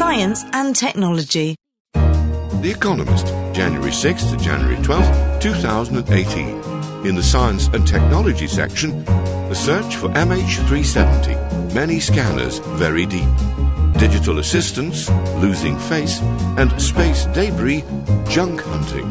science and technology. The Economist, January 6th to January 12th, 2018. In the Science and Technology section, the search for MH370, many scanners very deep. Digital assistants, losing face, and space debris, junk hunting.